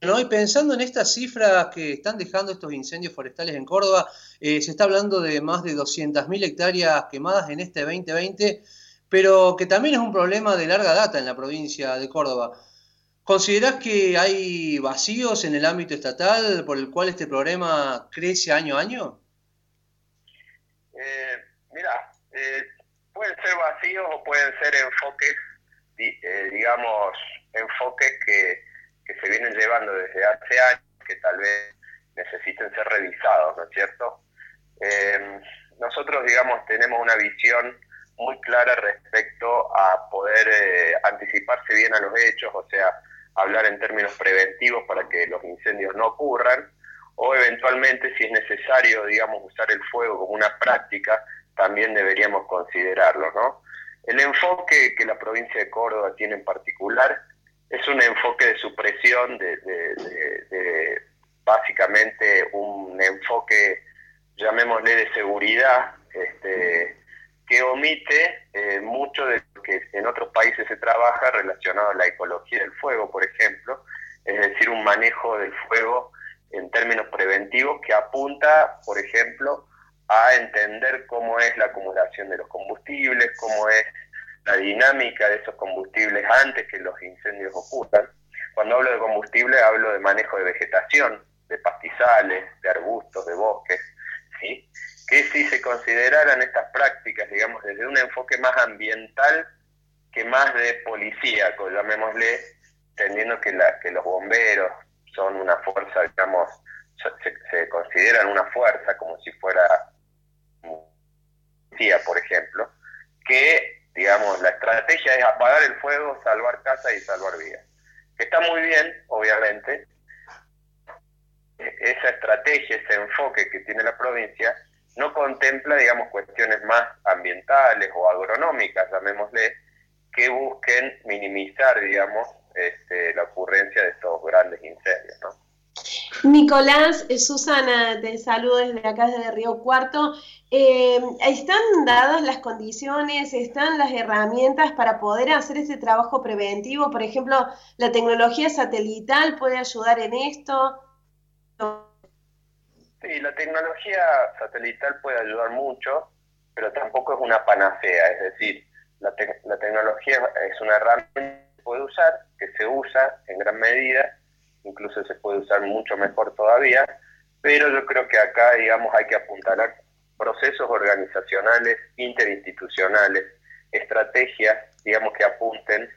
¿no? Y pensando en estas cifras que están dejando estos incendios forestales en Córdoba, eh, se está hablando de más de 200.000 hectáreas quemadas en este 2020, pero que también es un problema de larga data en la provincia de Córdoba. ¿Considerás que hay vacíos en el ámbito estatal por el cual este problema crece año a año? Eh, mira, eh, pueden ser vacíos o pueden ser enfoques, digamos, enfoques que que se vienen llevando desde hace años que tal vez necesiten ser revisados, ¿no es cierto? Eh, nosotros, digamos, tenemos una visión muy clara respecto a poder eh, anticiparse bien a los hechos, o sea, hablar en términos preventivos para que los incendios no ocurran, o eventualmente, si es necesario, digamos, usar el fuego como una práctica, también deberíamos considerarlo, ¿no? El enfoque que la provincia de Córdoba tiene en particular es un enfoque de supresión, de, básicamente un enfoque, llamémosle, de seguridad, este, que omite eh, mucho de lo que en otros países se trabaja relacionado a la ecología del fuego, por ejemplo, es decir, un manejo del fuego en términos preventivos que apunta, por ejemplo, a entender cómo es la acumulación de los combustibles, cómo es la dinámica de esos combustibles antes que los incendios ocurran. Cuando hablo de combustible hablo de manejo de vegetación, de pastizales, de arbustos, de bosques, ¿sí? que si se consideraran estas prácticas, digamos, desde un enfoque más ambiental que más de policíaco, llamémosle, entendiendo que, la, que los bomberos son una fuerza, digamos, se, se consideran una fuerza como si fuera policía, por ejemplo, estrategia es apagar el fuego, salvar casas y salvar vidas. Que está muy bien, obviamente, esa estrategia, ese enfoque que tiene la provincia, no contempla, digamos, cuestiones más ambientales o agronómicas, llamémosle, que busquen minimizar, digamos, este, la ocurrencia de estos grandes incendios, ¿no? Nicolás, eh, Susana, te saludo desde acá, desde Río Cuarto. Eh, ¿Están dadas las condiciones, están las herramientas para poder hacer este trabajo preventivo? Por ejemplo, ¿la tecnología satelital puede ayudar en esto? Sí, la tecnología satelital puede ayudar mucho, pero tampoco es una panacea. Es decir, la, la tecnología es una herramienta que se puede usar, que se usa en gran medida, incluso se puede usar mucho mejor todavía, pero yo creo que acá, digamos, hay que apuntar a procesos organizacionales, interinstitucionales, estrategias, digamos, que apunten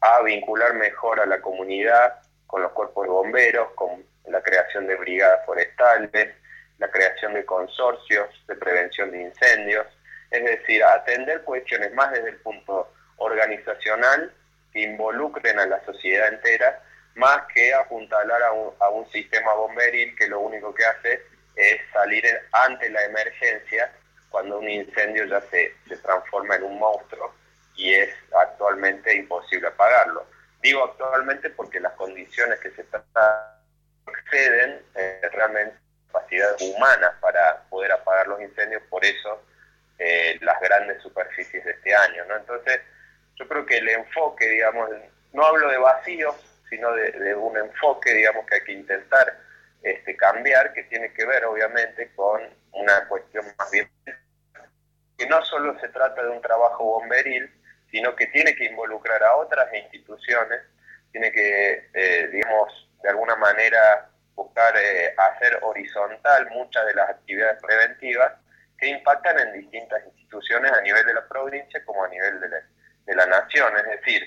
a vincular mejor a la comunidad con los cuerpos de bomberos, con la creación de brigadas forestales, la creación de consorcios de prevención de incendios, es decir, atender cuestiones más desde el punto organizacional que involucren a la sociedad entera más que apuntalar a un, a un sistema bomberil que lo único que hace es salir ante la emergencia cuando un incendio ya se, se transforma en un monstruo y es actualmente imposible apagarlo. Digo actualmente porque las condiciones que se están exceden eh, realmente capacidades humanas para poder apagar los incendios, por eso eh, las grandes superficies de este año. ¿no? Entonces, yo creo que el enfoque, digamos, no hablo de vacíos, sino de, un enfoque, digamos, que hay que intentar este, cambiar, que tiene que ver, obviamente, con una cuestión más bien que no solo se trata de un trabajo bomberil, sino que tiene que involucrar a otras instituciones, tiene que, eh, digamos, de alguna manera buscar eh, hacer horizontal muchas de las actividades preventivas que impactan en distintas instituciones a nivel de la provincia como a nivel de la, de la nación. Es decir,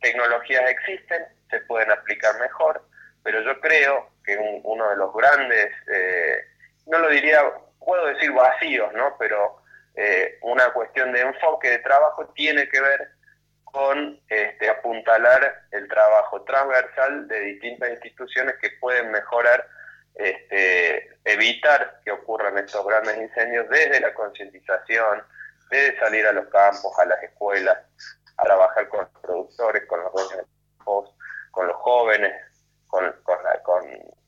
tecnologías existen, se pueden aplicar mejor, pero yo creo que uno de los grandes, eh, no lo diría, puedo decir vacíos, ¿no? Pero eh, una cuestión de enfoque de trabajo tiene que ver con este, apuntalar el trabajo transversal de distintas instituciones que pueden mejorar, este, evitar que ocurran estos grandes incendios desde la concientización, desde salir a los campos, a las escuelas, a trabajar con los productores, con los dueños de campos, con los jóvenes, con,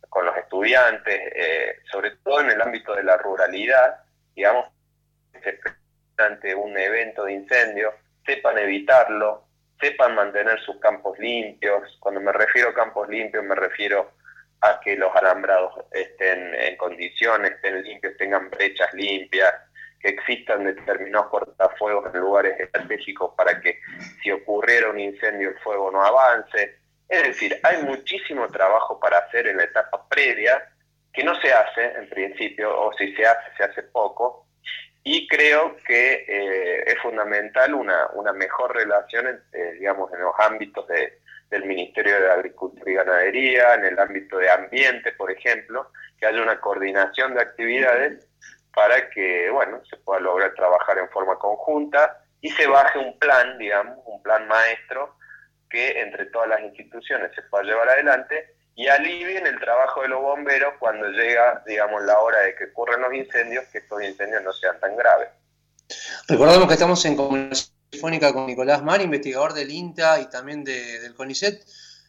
con, los estudiantes, eh, sobre todo en el ámbito de la ruralidad, digamos, ante un evento de incendio, sepan evitarlo, sepan mantener sus campos limpios. Cuando me refiero a campos limpios, me refiero a que los alambrados estén en condiciones, estén limpios, tengan brechas limpias, que existan determinados cortafuegos en lugares estratégicos para que si ocurriera un incendio el fuego no avance. Es decir, hay muchísimo trabajo para hacer en la etapa previa que no se hace en principio, o si se hace, se hace poco, y creo que eh, es fundamental una, una mejor relación, digamos, en los ámbitos de, del Ministerio de Agricultura y Ganadería, en el ámbito de ambiente, por ejemplo, que haya una coordinación de actividades para que, bueno, se pueda lograr trabajar en forma conjunta y se baje un plan, digamos, un plan maestro que entre todas las instituciones se pueda llevar adelante y alivien el trabajo de los bomberos cuando llega, digamos, la hora de que ocurran los incendios, que estos incendios no sean tan graves. Recordamos que estamos en comunicación telefónica con Nicolás Mar, investigador del INTA y también del CONICET.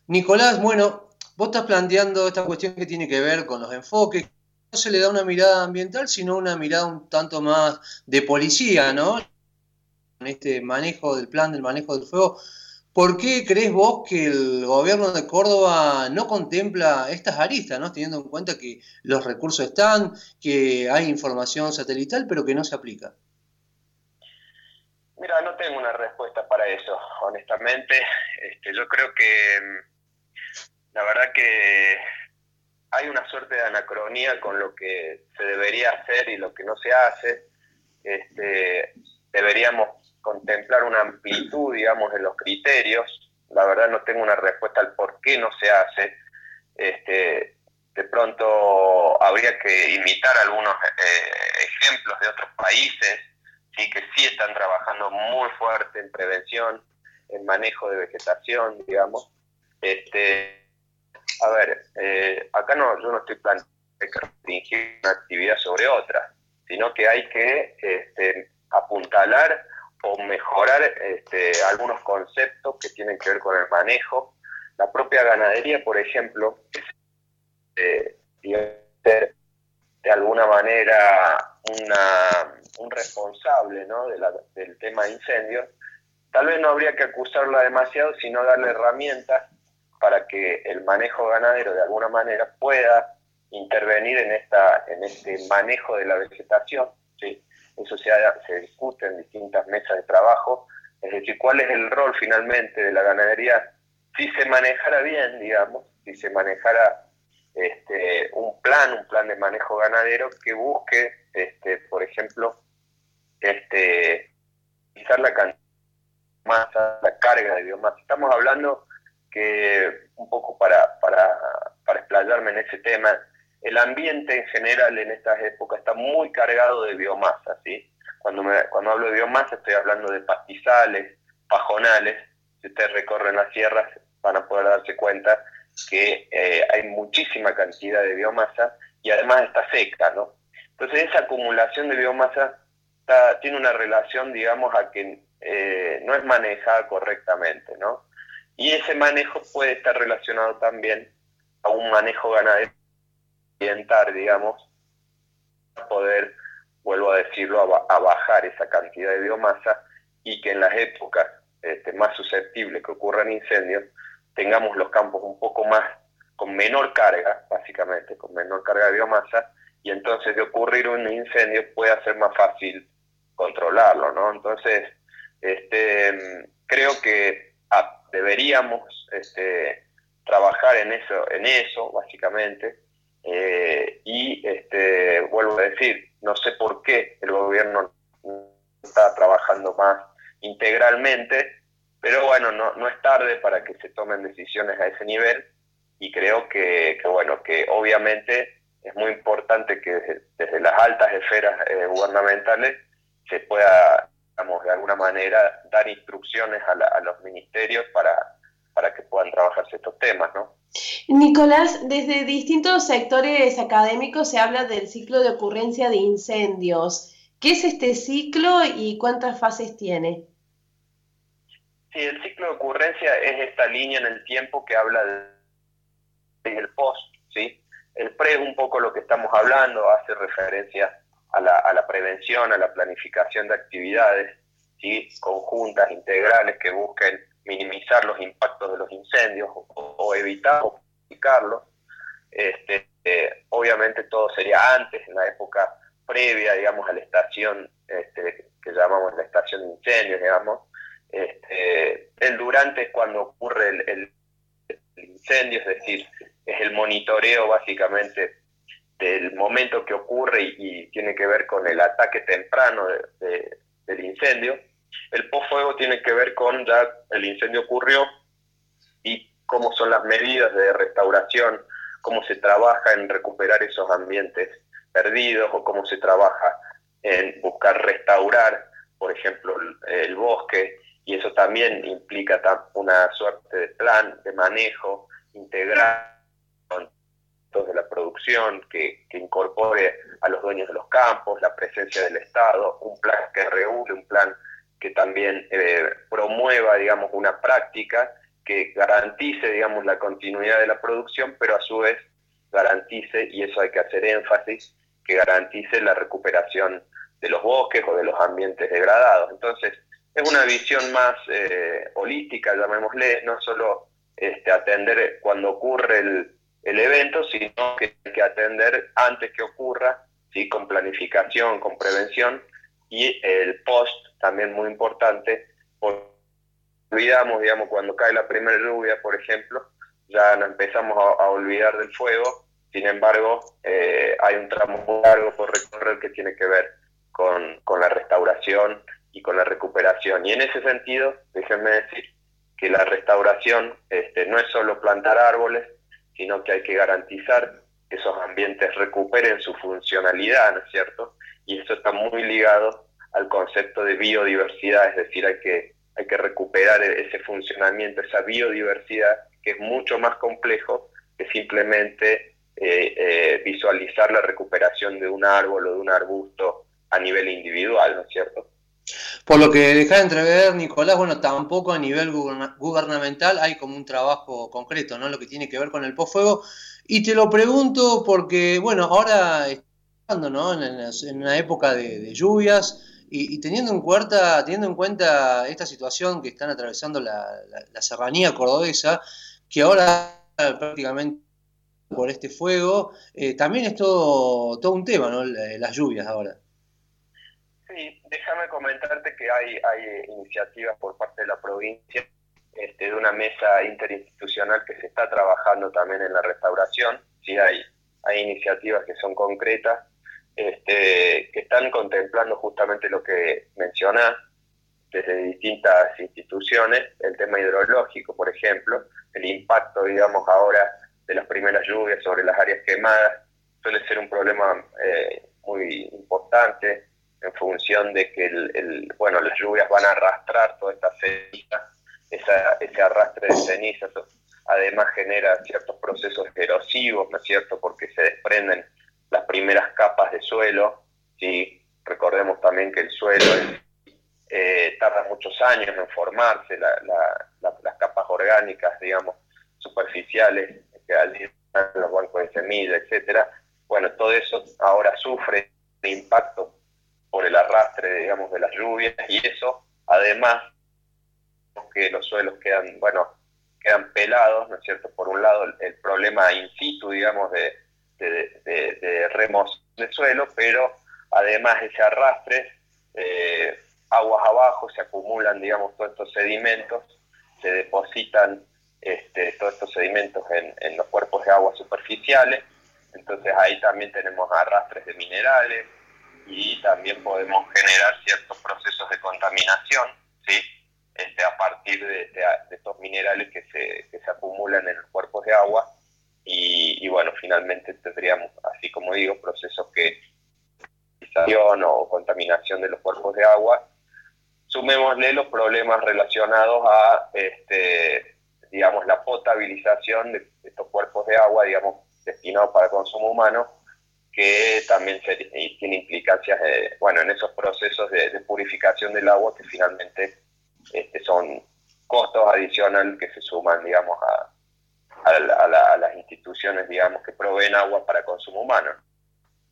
Nicolás, bueno, vos estás planteando esta cuestión que tiene que ver con los enfoques, no se le da una mirada ambiental, sino una mirada un tanto más de policía, ¿no? En este manejo del plan del manejo del fuego. ¿Por qué crees vos que el gobierno de Córdoba no contempla estas aristas, ¿no? teniendo en cuenta que los recursos están, que hay información satelital, pero que no se aplica? Mira, no tengo una respuesta para eso, honestamente. Este, yo creo que la verdad que hay una suerte de anacronía con lo que se debería hacer y lo que no se hace. Este, deberíamos contemplar una amplitud, digamos, en los criterios. La verdad no tengo una respuesta al por qué no se hace. Este, de pronto habría que imitar algunos eh, ejemplos de otros países, sí que sí están trabajando muy fuerte en prevención, en manejo de vegetación, digamos. Este, a ver, eh, acá no, yo no estoy planteando restringir una actividad sobre otra, sino que hay que este, apuntalar o mejorar este, algunos conceptos que tienen que ver con el manejo. La propia ganadería, por ejemplo, eh, ser de alguna manera un responsable ¿no? de del tema de incendios, tal vez no habría que acusarla demasiado, sino darle herramientas para que el manejo ganadero de alguna manera pueda intervenir en, esta, en este manejo de la vegetación. ¿sí? Eso se, se discute en distintas mesas de trabajo, es decir, cuál es el rol finalmente de la ganadería si se manejara bien, digamos, si se manejara este, un plan, un plan de manejo ganadero que busque, este, por ejemplo, este, la cantidad masa, la carga de biomasa. Estamos hablando que, un poco para, para, para explayarme en ese tema, el ambiente en general en estas épocas está muy cargado de biomasa, ¿sí? Cuando, cuando hablo de biomasa estoy hablando de pastizales, pajonales. Si ustedes recorren las sierras van a poder darse cuenta que eh, hay muchísima cantidad de biomasa y además está seca, ¿no? Entonces esa acumulación de biomasa tiene una relación, digamos, a que eh, no es manejada correctamente, ¿no? Y ese manejo puede estar relacionado también a un manejo ganadero orientar, digamos, poder, vuelvo a decirlo, a, bajar esa cantidad de biomasa y que en las épocas este, más susceptibles que ocurran incendios, tengamos los campos un poco más, con menor carga, básicamente, con menor carga de biomasa, y entonces de ocurrir un incendio pueda ser más fácil controlarlo, ¿no? Entonces, este, creo que deberíamos este, trabajar en eso, en eso, básicamente, eh, y este, vuelvo a decir, no sé por qué el gobierno está trabajando más integralmente, pero bueno, no, no es tarde para que se tomen decisiones a ese nivel y creo que, bueno, que obviamente es muy importante que desde, las altas esferas eh, gubernamentales se pueda, digamos, de alguna manera dar instrucciones a, a los ministerios para, para que puedan trabajarse estos temas, ¿no? Nicolás, desde distintos sectores académicos se habla del ciclo de ocurrencia de incendios. ¿Qué es este ciclo y cuántas fases tiene? Sí, el ciclo de ocurrencia es esta línea en el tiempo que habla del post, ¿sí? El pre es un poco lo que estamos hablando, hace referencia a la, a la prevención, a la planificación de actividades, ¿sí? Conjuntas, integrales, que busquen minimizar los impactos de los incendios o, evitar o Este, eh, obviamente todo sería antes, en la época previa, digamos, a la estación este, que llamamos la estación de incendios, digamos. Este, el durante es cuando ocurre el, incendio, es decir, es el monitoreo básicamente del momento que ocurre y, tiene que ver con el ataque temprano del incendio. El post-fuego tiene que ver con ya el incendio ocurrió y cómo son las medidas de restauración, cómo se trabaja en recuperar esos ambientes perdidos o cómo se trabaja en buscar restaurar, por ejemplo, el, bosque, y eso también implica una suerte de plan de manejo integral de la producción que, incorpore a los dueños de los campos, la presencia del Estado, un plan que regule, un plan que también eh, promueva, digamos, una práctica que garantice, digamos, la continuidad de la producción, pero a su vez garantice, y eso hay que hacer énfasis, que garantice la recuperación de los bosques o de los ambientes degradados. Entonces, es una visión más eh, holística, llamémosle, no solo este, atender cuando ocurre el, evento, sino que hay que atender antes que ocurra, ¿sí? con planificación, con prevención, y el post, también muy importante, olvidamos, digamos, cuando cae la primera lluvia, por ejemplo, ya nos empezamos a, olvidar del fuego, sin embargo, eh, hay un tramo muy largo por recorrer que tiene que ver con, la restauración y con la recuperación. Y en ese sentido, déjenme decir que la restauración este, no es solo plantar árboles, sino que hay que garantizar que esos ambientes recuperen su funcionalidad, ¿no es cierto? Y eso está muy ligado al concepto de biodiversidad, es decir, hay que hay que recuperar e-, ese funcionamiento, esa biodiversidad, que es mucho más complejo que simplemente eh, eh, visualizar la recuperación de un árbol o de un arbusto a nivel individual, ¿no es cierto? Por lo que deja de entrever, Nicolás, bueno, tampoco a nivel gubernamental hay como un trabajo concreto, ¿no? Lo que tiene que ver con el posfuego. Y te lo pregunto porque, bueno, ahora estamos ¿no? en, una época de lluvias, y, teniendo, en cuenta, teniendo en cuenta esta situación que están atravesando la, serranía cordobesa, que ahora prácticamente por este fuego, eh, también es todo, todo un tema, ¿no? Las lluvias ahora. Sí, déjame comentarte que hay, hay iniciativas por parte de la provincia este, de una mesa interinstitucional que se está trabajando también en la restauración. Sí, hay, hay iniciativas que son concretas este, que están contemplando justamente lo que mencionás desde distintas instituciones, el tema hidrológico, por ejemplo, el impacto, digamos, ahora de las primeras lluvias sobre las áreas quemadas, suele ser un problema eh, muy importante en función de que el, bueno, las lluvias van a arrastrar toda esta ceniza, ese arrastre de cenizas, además genera ciertos procesos erosivos, ¿no es cierto?, porque se desprenden las primeras capas de suelo, ¿sí? recordemos también que el suelo eh, tarda muchos años en formarse, las capas orgánicas, digamos, superficiales, que los bancos de semillas, etcétera, bueno, todo eso ahora sufre impacto por el arrastre, digamos, de las lluvias y eso, además, que los suelos quedan, bueno, quedan pelados, ¿no es cierto? Por un lado, el problema in situ, digamos, de, de, de, remos de suelo, pero además ese arrastre, eh, aguas abajo, se acumulan, digamos, todos estos sedimentos, se depositan este, todos estos sedimentos en, en, los cuerpos de agua superficiales, entonces ahí también tenemos arrastres de minerales y también podemos generar ciertos procesos de contaminación, ¿sí? Este, a partir de, estos minerales que se, que se acumulan en los cuerpos de agua y, bueno, finalmente tendríamos, así como digo, procesos que o contaminación de los cuerpos de agua. Sumémosle los problemas relacionados a, este, digamos, la potabilización de estos cuerpos de agua, digamos, destinados para consumo humano, que también tiene implicancias, bueno, en esos procesos de, purificación del agua que finalmente este, son costos adicionales que se suman, digamos, a, a, las instituciones, digamos, que proveen agua para consumo humano.